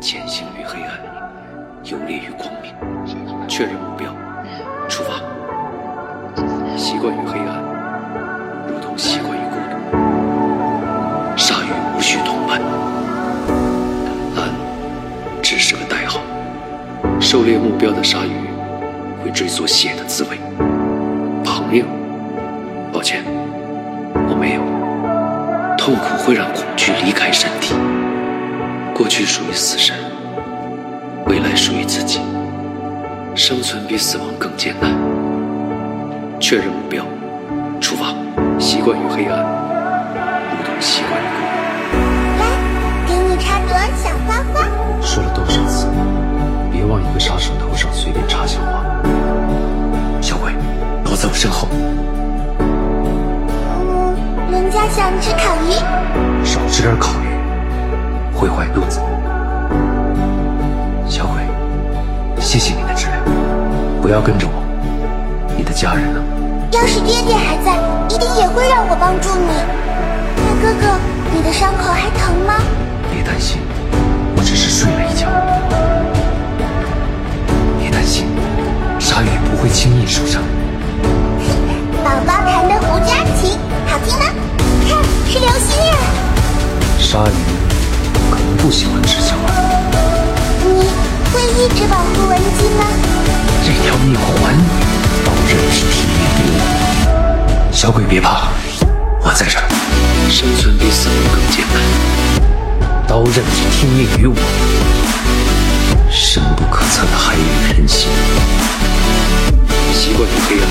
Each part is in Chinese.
潜行于黑暗，游猎于光明。确认目标，出发。习惯于黑暗，如同习惯于孤独。鲨鱼无需同伴，蓝只是个代号。狩猎目标的鲨鱼会追索血的滋味。朋友，抱歉，我没有。痛苦会让恐惧离开身体。过去属于死神，未来属于自己。生存比死亡更艰难。确认目标，出发。习惯于黑暗，如同习惯于孤独。来，给你插朵小花花。说了多少次，别往一个杀手头上随便插小花。小鬼，躲在我身后。嗯，人家想吃烤鱼。不要跟着我，你的家人呢？要是爹爹还在，一定也会让我帮助你。那哥哥，你的伤口还疼吗？别担心，我只是睡了一觉。别担心，鲨鱼不会轻易受伤。宝宝弹的胡家琴好听吗？看，是流星啊！鲨鱼可能不喜欢吃小孩。你会一直保护文姬吗？这条命还你，刀刃是天命留。小鬼别怕，我在这儿。生存比死亡更艰难。刀刃是听命于我，深不可测的海与人心。习惯于黑暗，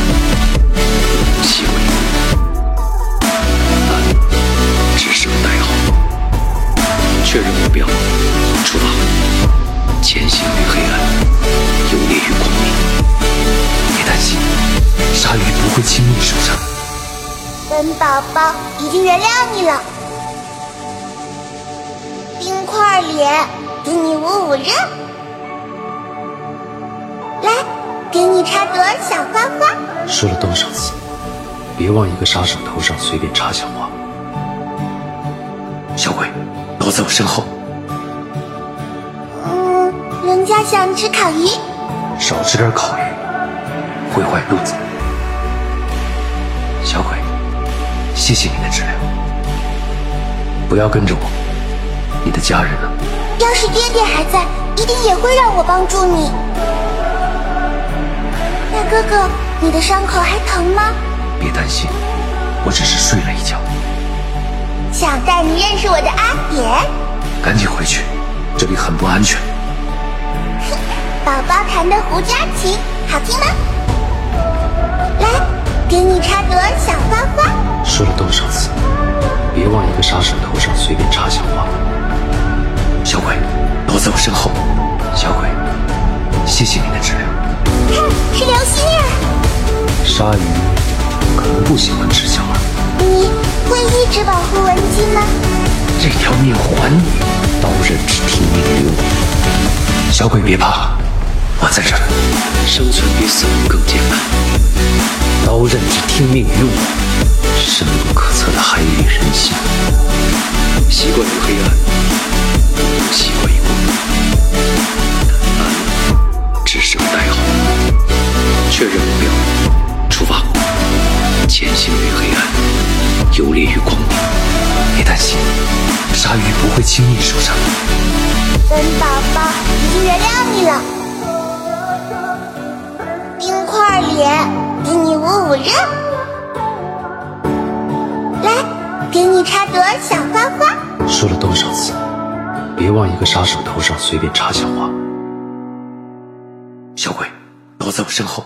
宝宝已经原谅你了。冰块脸，给你捂捂热。来，给你插朵小花花。说了多少次，别往一个杀手头上随便插小花。小鬼，躲在我身后。嗯，人家想吃烤鱼。少吃点烤鱼，会坏肚子。谢谢你的治疗。不要跟着我，你的家人呢？要是爹爹还在，一定也会让我帮助你。大哥哥，你的伤口还疼吗？别担心，我只是睡了一觉。想带你认识我的阿典。赶紧回去，这里很不安全。宝宝弹的胡家琴好听吗？来，给你插朵小杀手头上随便插小花。小鬼，躲在我身后。小鬼，谢谢你的治疗。看，是流星啊！鲨鱼可能不喜欢吃小孩。你会一直保护文姬吗？这条命还你，刀刃只听命于我。小鬼别怕，我在这儿。生存比死亡更艰难。刀刃只听命于我，深不可测的海底人心。确认目标，出发。潜行于黑暗，游猎于光明。别担心，鲨鱼不会轻易受伤。本宝宝已经原谅你了。冰块脸，给你捂捂热。来，给你插朵小花花。说了多少次，别往一个杀手头上随便插小花。小鬼，躲在我身后。